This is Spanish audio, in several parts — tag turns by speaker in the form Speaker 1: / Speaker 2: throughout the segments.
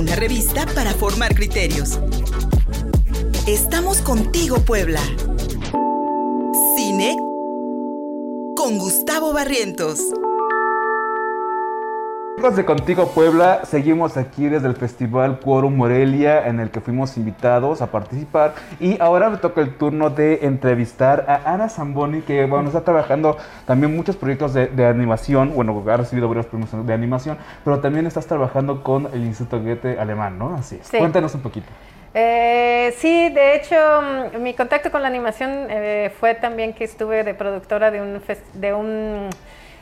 Speaker 1: una revista para formar criterios. Estamos contigo, Puebla. Cine con Gustavo Barrientos.
Speaker 2: Amigos de Contigo Puebla, seguimos aquí desde el Festival Quorum Morelia en el que fuimos invitados a participar y ahora me toca el turno de entrevistar a Ana Zamboni que bueno, está trabajando también muchos proyectos de, animación, bueno, ha recibido varios premios de animación, pero también estás trabajando con el Instituto Goethe alemán, ¿no? Así es. Cuéntanos un poquito.
Speaker 3: Eh, sí, de hecho, mm, mi contacto con la animación eh, fue también que estuve de productora de un, de un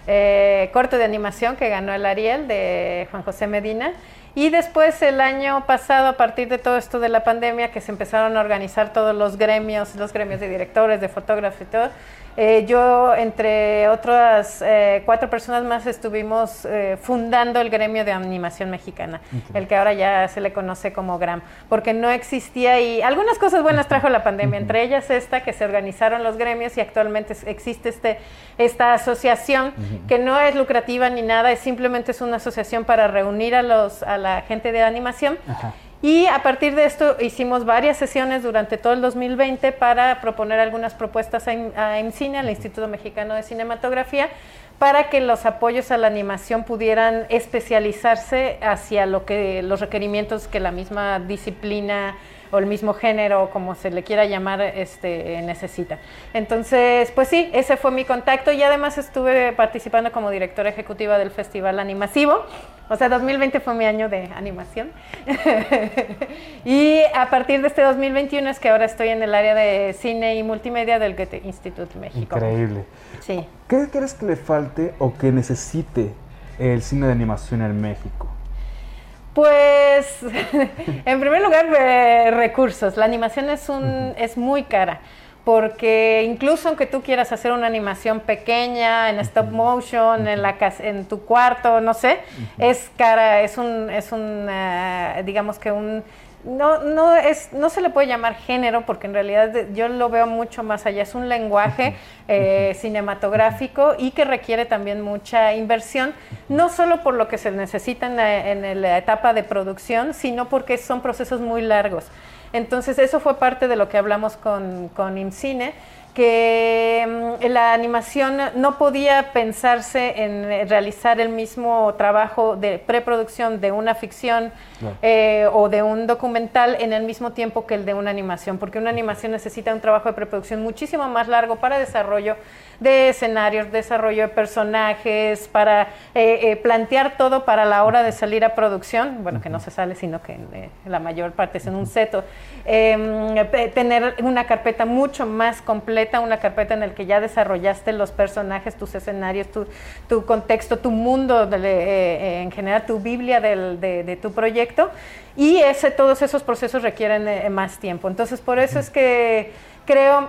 Speaker 3: eh, corto de animación que ganó el Ariel de Juan José Medina. Y después el año pasado, a partir de todo esto de la pandemia, que se empezaron a organizar todos los gremios, los gremios de directores, de fotógrafos y todo, eh, yo, entre otras eh, cuatro personas más, estuvimos eh, fundando el gremio de animación mexicana, el que ahora ya se le conoce como GRAM, porque no existía y algunas cosas buenas trajo la pandemia, entre ellas esta, que se organizaron los gremios y actualmente existe este, esta asociación que no es lucrativa ni nada, es simplemente es una asociación para reunir a, los, a la gente de animación. Y a partir de esto hicimos varias sesiones durante todo el 2020 para proponer algunas propuestas a, IMCINE, al Instituto Mexicano de Cinematografía, para que los apoyos a la animación pudieran especializarse hacia lo que los requerimientos que la misma disciplina o el mismo género, como se le quiera llamar, este, necesita. Entonces, pues sí, ese fue mi contacto y además estuve participando como directora ejecutiva del Festival Animasivo. O sea, 2020 fue mi año de animación. y a partir de este 2021 es que ahora estoy en el área de cine y multimedia del Goethe Institute México.
Speaker 2: Increíble. Sí. ¿Qué crees que le falte o que necesite el cine de animación en México?
Speaker 3: Pues, en primer lugar, eh, recursos. La animación es, un, es muy cara porque incluso aunque tú quieras hacer una animación pequeña en stop motion en la en tu cuarto no sé es cara es un es un eh, digamos que un no, no, es, no se le puede llamar género porque en realidad yo lo veo mucho más allá. Es un lenguaje eh, cinematográfico y que requiere también mucha inversión, no solo por lo que se necesita en la, etapa de producción, sino porque son procesos muy largos. Entonces eso fue parte de lo que hablamos con, con IMCINE que mm, la animación no podía pensarse en realizar el mismo trabajo de preproducción de una ficción eh, o de un documental en el mismo tiempo que el de una animación, porque una animación necesita un trabajo de preproducción muchísimo más largo para desarrollo de escenarios, desarrollo de personajes, para eh, eh, plantear todo para la hora de salir a producción, bueno, que no se sale, sino que la mayor parte es en un seto, em, tener una carpeta mucho más completa, una carpeta en la que ya desarrollaste los personajes, tus escenarios, tu, contexto, tu mundo, en general tu Biblia de, tu proyecto, y ese, todos esos procesos requieren más tiempo. Entonces, por eso es que creo,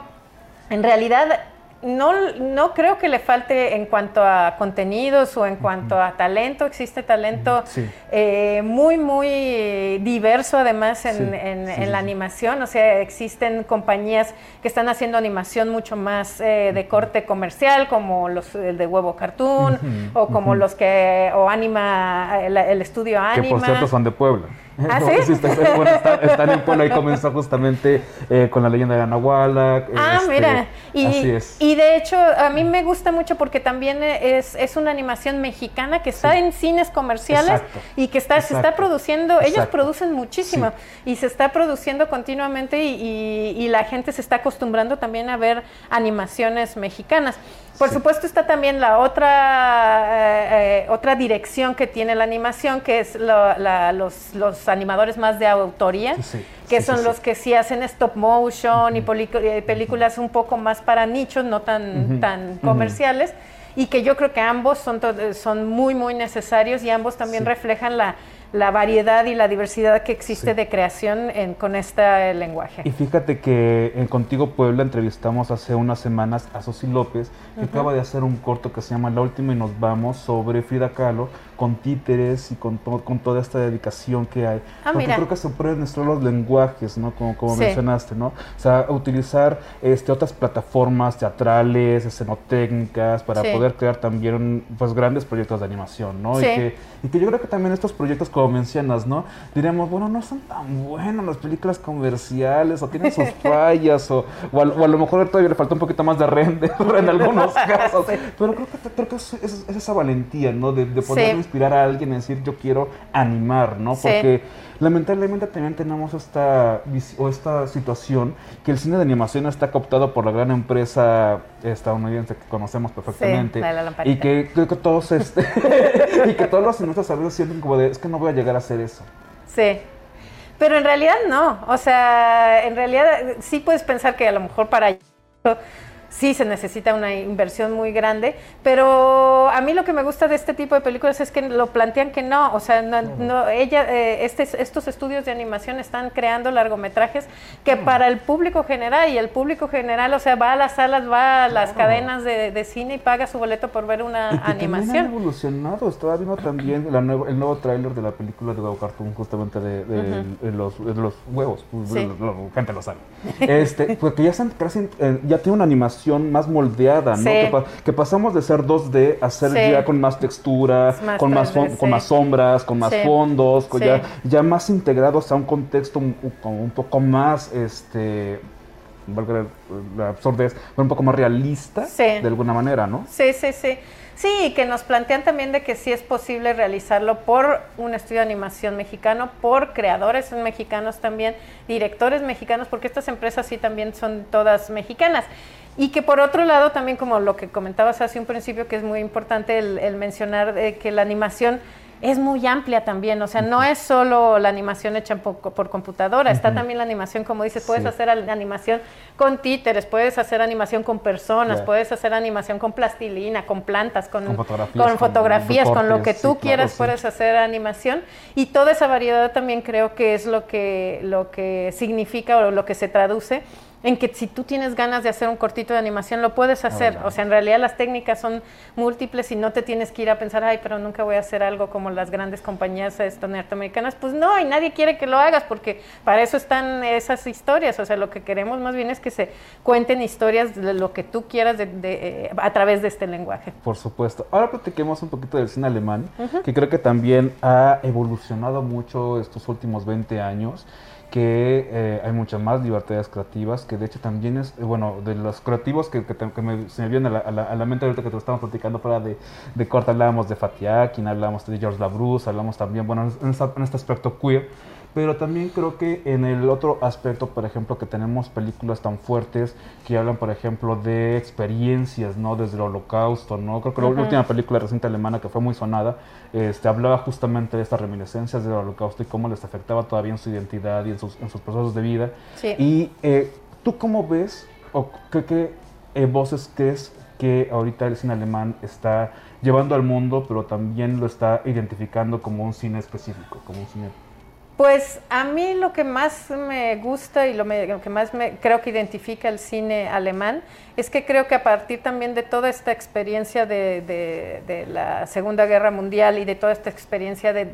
Speaker 3: en realidad, no, no creo que le falte en cuanto a contenidos o en cuanto a talento. Existe talento eh, muy, muy diverso además en, la animación. O sea, existen compañías que están haciendo animación mucho más eh, de corte comercial, como los el de Huevo Cartoon, o como los que, o Anima, el, estudio Anima.
Speaker 2: Que por cierto son de Puebla.
Speaker 3: ¿Ah, sí?
Speaker 2: están, en Puebla y comenzó justamente eh, con la leyenda de Anahuala.
Speaker 3: Ah, este, mira. Y, así es. y de hecho, a mí me gusta mucho porque también es, es una animación mexicana que está en cines comerciales y que está, se está produciendo, ellos producen muchísimo y se está produciendo continuamente y, y, la gente se está acostumbrando también a ver animaciones mexicanas. Por supuesto está también la otra, eh, eh, otra dirección que tiene la animación, que es los, los, animadores más de autoría, que son los que sí hacen stop motion y eh, películas un poco más para nichos, no tan, tan comerciales, y que yo creo que ambos son, son muy, muy necesarios y ambos también reflejan la la variedad y la diversidad que existe de creación con este lenguaje.
Speaker 2: Y fíjate que en Contigo Puebla entrevistamos hace unas semanas a Sosi López, que acaba de hacer un corto que se llama La Última y nos vamos sobre Frida Kahlo, con títeres y con, con toda esta dedicación que hay. Ah, Porque creo que se pueden mezclar los lenguajes, ¿no? Como, como mencionaste, ¿no? O sea, utilizar este, otras plataformas teatrales, escenotécnicas, para poder crear también pues grandes proyectos de animación, ¿no? Y, que, y que yo creo que también estos proyectos como mencionas, ¿no? Diríamos, bueno, no son tan buenas las películas comerciales, o tienen sus fallas, o, o, a, lo mejor todavía le falta un poquito más de render en algunos casos. Pero creo que, creo que es, esa valentía, ¿no? De, poder inspirar a alguien a decir, yo quiero animar, ¿no? Porque lamentablemente también tenemos esta, o esta situación que el cine de animación está cooptado por la gran empresa estadounidense que conocemos perfectamente y que, que, todos este y que todos los cineastas a veces sienten como de es que no voy a llegar a hacer eso.
Speaker 3: Sí. Pero en realidad no, o sea, en realidad sí puedes pensar que a lo mejor para sí se necesita una inversión muy grande, pero a mí lo que me gusta de este tipo de películas es que lo plantean que no, o sea, no, ella, eh, este, estos estudios de animación están creando largometrajes que para el público general y el público general, o sea, va a las salas, va a las cadenas de, cine y paga su boleto por ver una
Speaker 2: y que
Speaker 3: animación.
Speaker 2: Han evolucionado, estaba viendo también el nuevo tráiler de la película de Go Cartoon, justamente de, los, los, huevos, pues, gente lo sabe. Este, porque ya, eh, ya tiene una animación más moldeada, ¿no? Que, pasamos de ser 2D a ser ya con más textura, con, más con más sombras, con más fondos, ya, ya más integrados a un contexto un, un poco más, este, valga la absurdez, un poco más realista, de alguna manera, ¿no?
Speaker 3: Sí, sí, sí. Sí, que nos plantean también de que sí es posible realizarlo por un estudio de animación mexicano, por creadores mexicanos también, directores mexicanos, porque estas empresas sí también son todas mexicanas. Y que por otro lado, también como lo que comentabas hace un principio, que es muy importante el, mencionar que la animación es muy amplia también, o sea, no es solo la animación hecha por, computadora, está también la animación, como dices, puedes hacer animación con títeres, puedes hacer animación con personas, puedes hacer animación con plastilina, con plantas, con, fotografías, con, lo que tú quieras puedes hacer animación. Y toda esa variedad también creo que es lo que, lo que significa o lo que se traduce en que si tú tienes ganas de hacer un cortito de animación, lo puedes hacer. O sea, en realidad las técnicas son múltiples y no te tienes que ir a pensar, ay, pero nunca voy a hacer algo como las grandes compañías norteamericanas. Pues no, y nadie quiere que lo hagas porque para eso están esas historias. O sea, lo que queremos más bien es que se cuenten historias de lo que tú quieras de, eh, a través de este lenguaje.
Speaker 2: Por supuesto. Ahora platiquemos un poquito del cine alemán, que creo que también ha evolucionado mucho estos últimos 20 años que eh, hay muchas más libertades creativas, que de hecho también es, eh, bueno, de los creativos que, me, se me vienen a la, a, la, mente ahorita que te estamos platicando fuera de, de corta, hablábamos de Fatiakin, hablamos de George Labrousse, hablamos también, bueno, en, en este aspecto queer, pero también creo que en el otro aspecto, por ejemplo, que tenemos películas tan fuertes que hablan, por ejemplo, de experiencias, ¿no? Desde el holocausto, ¿no? Creo que la última película reciente alemana que fue muy sonada, este, hablaba justamente de estas reminiscencias del holocausto y cómo les afectaba todavía en su identidad y en sus, en sus procesos de vida. Y eh, tú cómo ves o qué, qué eh, voces crees que ahorita el cine alemán está llevando al mundo, pero también lo está identificando como un cine específico, como un cine
Speaker 3: pues a mí lo que más me gusta y lo, que más me, creo que identifica el cine alemán es que creo que a partir también de toda esta experiencia de, la Segunda Guerra Mundial y de toda esta experiencia de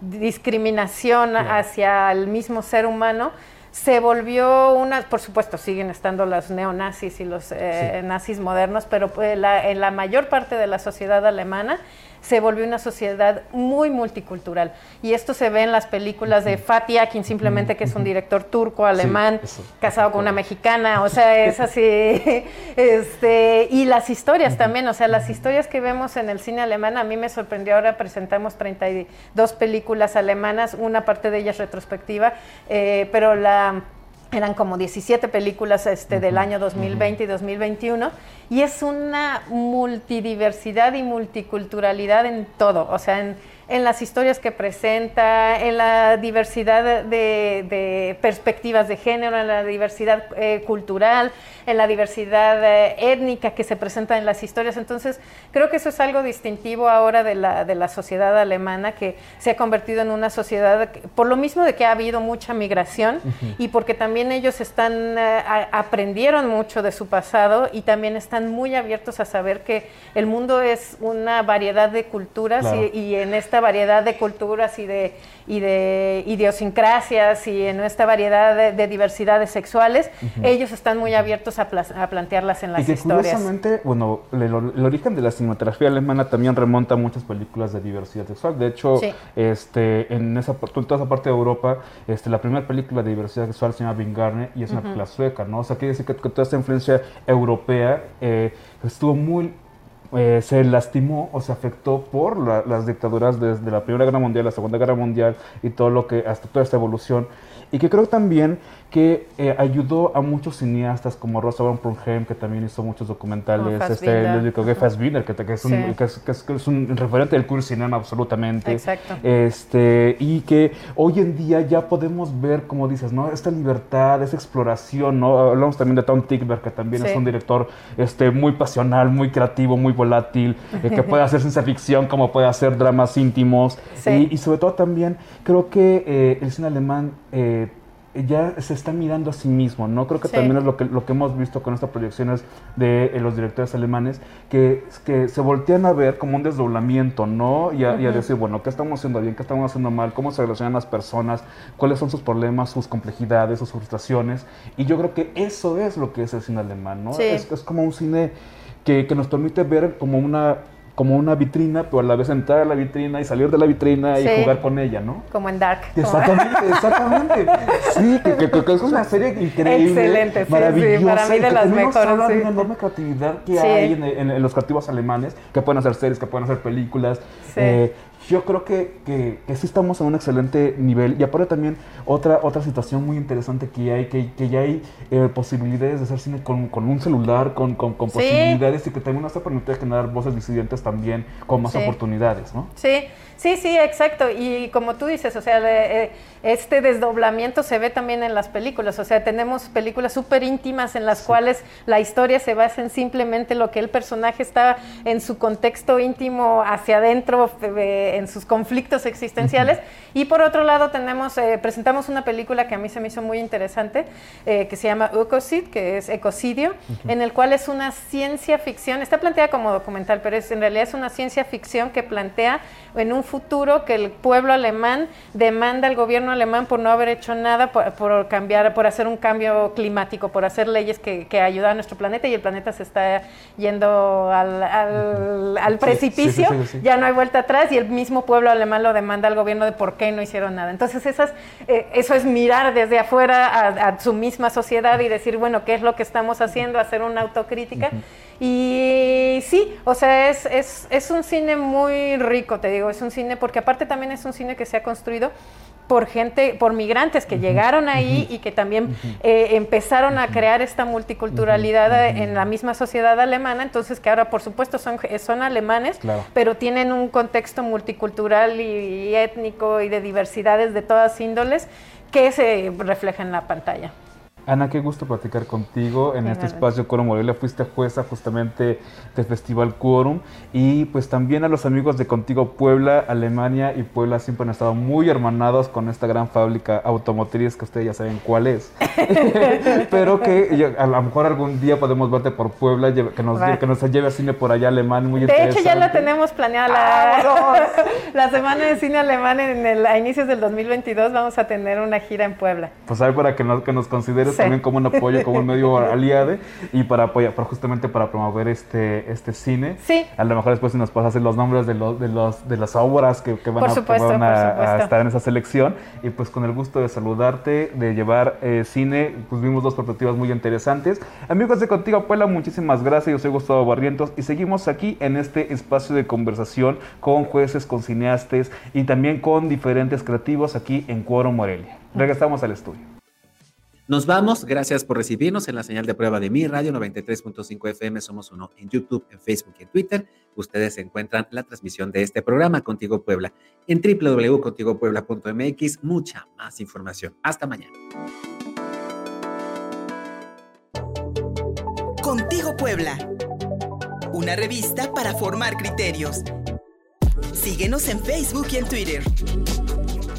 Speaker 3: discriminación hacia el mismo ser humano, se volvió una, por supuesto siguen estando los neonazis y los eh, nazis modernos, pero pues, en la mayor parte de la sociedad alemana se volvió una sociedad muy multicultural. Y esto se ve en las películas de Fatih Akin, simplemente que es un director turco, alemán, casado con una mexicana, o sea, es así. este, y las historias también, o sea, las historias que vemos en el cine alemán, a mí me sorprendió, ahora presentamos 32 películas alemanas, una parte de ellas retrospectiva, eh, pero la eran como 17 películas este, del año 2020 y 2021, y es una multidiversidad y multiculturalidad en todo, o sea, en, en las historias que presenta, en la diversidad de, perspectivas de género, en la diversidad eh, cultural, en la diversidad eh, étnica que se presenta en las historias. Entonces, creo que eso es algo distintivo ahora de la, de la sociedad alemana, que se ha convertido en una sociedad, por lo mismo de que ha habido mucha migración y porque también ellos están, eh, aprendieron mucho de su pasado y también están muy abiertos a saber que el mundo es una variedad de culturas y en esta esta variedad de culturas y de, y de idiosincrasias y en esta variedad de, diversidades sexuales, ellos están muy abiertos a, plantearlas en las
Speaker 2: y que
Speaker 3: historias.
Speaker 2: Curiosamente, bueno, el, origen de la cinematografía alemana también remonta a muchas películas de diversidad sexual. De hecho, este, en, esa, en toda esa parte de Europa, este, la primera película de diversidad sexual se llama Vingarne y es una película sueca, ¿no? O sea, quiere decir que, toda esta influencia europea eh, estuvo muy eh, se lastimó o se afectó por las dictaduras desde la Primera Guerra Mundial, la Segunda Guerra Mundial y todo lo que, hasta toda esta evolución. Y que creo también que eh, ayudó a muchos cineastas como Rosa von Prunheim, que también hizo muchos documentales, este Ludwig que, que, es un, que, es, un referente del queer cinema absolutamente.
Speaker 3: Exacto.
Speaker 2: Este, y que hoy en día ya podemos ver, como dices, ¿no? Esta libertad, esa exploración, ¿no? Hablamos también de Tom Tickberg, que también es un director este, muy pasional, muy creativo, muy volátil, eh, que puede hacer ciencia ficción como puede hacer dramas íntimos. Y, sobre todo también creo que eh, el cine alemán ya se está mirando a sí mismo, ¿no? Creo que también es lo que, lo que hemos visto con estas proyecciones de eh, los directores alemanes, que, que se voltean a ver como un desdoblamiento, ¿no? Y a, decir, bueno, ¿qué estamos haciendo bien? ¿Qué estamos haciendo mal? ¿Cómo se relacionan las personas? ¿Cuáles son sus problemas, sus complejidades, sus frustraciones? Y yo creo que eso es lo que es el cine alemán, ¿no? Es, es, como un cine que, que nos permite ver como una como una vitrina, pero a la vez entrar a la vitrina y salir de la vitrina y jugar con ella, ¿no?
Speaker 3: Como en Dark.
Speaker 2: Exactamente, exactamente. Sí, que, que, es una serie increíble.
Speaker 3: Excelente, sí, maravillosa. para mí de las mejores.
Speaker 2: De una enorme creatividad que hay en, los creativos alemanes, que pueden hacer series, que pueden hacer películas. Eh, yo creo que, que, sí estamos en un excelente nivel. Y aparte también otra, otra situación muy interesante que hay, que, que ya hay eh, posibilidades de hacer cine con, con un celular, con, con, posibilidades y que también nos ha permitido generar voces disidentes también con más oportunidades, ¿no?
Speaker 3: Sí, Sí, sí, exacto. Y como tú dices, o sea, eh, este desdoblamiento se ve también en las películas. O sea, tenemos películas súper íntimas en las cuales la historia se basa en simplemente lo que el personaje está en su contexto íntimo hacia adentro, eh, en sus conflictos existenciales. Y por otro lado, tenemos, eh, presentamos una película que a mí se me hizo muy interesante, que se llama Ecocid, que es ecocidio, en el cual es una ciencia ficción, está planteada como documental, pero es, en realidad es una ciencia ficción que plantea en un futuro que el pueblo alemán demanda al gobierno alemán por no haber hecho nada por, cambiar, por hacer un cambio climático, por hacer leyes que, que ayudan a nuestro planeta y el planeta se está yendo al, precipicio, ya no hay vuelta atrás y el mismo pueblo alemán lo demanda al gobierno de por qué no hicieron nada. Entonces esas, eh, eso es mirar desde afuera a, su misma sociedad y decir, bueno, ¿qué es lo que estamos haciendo? Hacer una autocrítica. Y sí, o sea, es, es, es, un cine muy rico, te digo, es un cine, porque aparte también es un cine que se ha construido por gente, por migrantes que llegaron ahí y que también eh, empezaron a crear esta multiculturalidad en la misma sociedad alemana, entonces que ahora por supuesto son, son alemanes, pero tienen un contexto multicultural y étnico y de diversidades de todas índoles que se refleja en la pantalla.
Speaker 2: Ana, qué gusto platicar contigo en este espacio Quórum Morelia. Fuiste jueza justamente del Festival Quórum y pues también a los amigos de Contigo Puebla, Alemania y Puebla siempre han estado muy hermanados con esta gran fábrica automotriz que ustedes ya saben cuál es. Pero que a lo mejor algún día podemos verte por Puebla, que nos, que nos lleve a cine por allá alemán. Muy
Speaker 3: de hecho, ya la tenemos planeada. La, la semana de cine alemán en el, a inicios del 2022 vamos a tener una gira en Puebla.
Speaker 2: Pues ahí para que nos, que nos consideres también como un apoyo, como un medio aliado y para apoyar, para justamente para promover este, este cine.
Speaker 3: Sí.
Speaker 2: A lo mejor después si nos pasas los nombres de, los, de, los, de las obras que, que van, a, estar en esa selección. Y pues con el gusto de saludarte, de llevar eh, cine, pues vimos dos perspectivas muy interesantes. Amigos de Contigo Puebla, muchísimas gracias. Yo soy Gustavo Barrientos y seguimos aquí en este espacio de conversación con jueces, con cineastas y también con diferentes creativos aquí en Cuoro Morelia. Regresamos al estudio.
Speaker 4: Nos vamos, gracias por recibirnos en la señal de prueba de mi radio 93.5 FM, somos uno en YouTube, en Facebook y en Twitter. Ustedes encuentran la transmisión de este programa Contigo Puebla en www.contigopuebla.mx, mucha más información. Hasta mañana.
Speaker 1: Contigo Puebla, una revista para formar criterios. Síguenos en Facebook y en Twitter.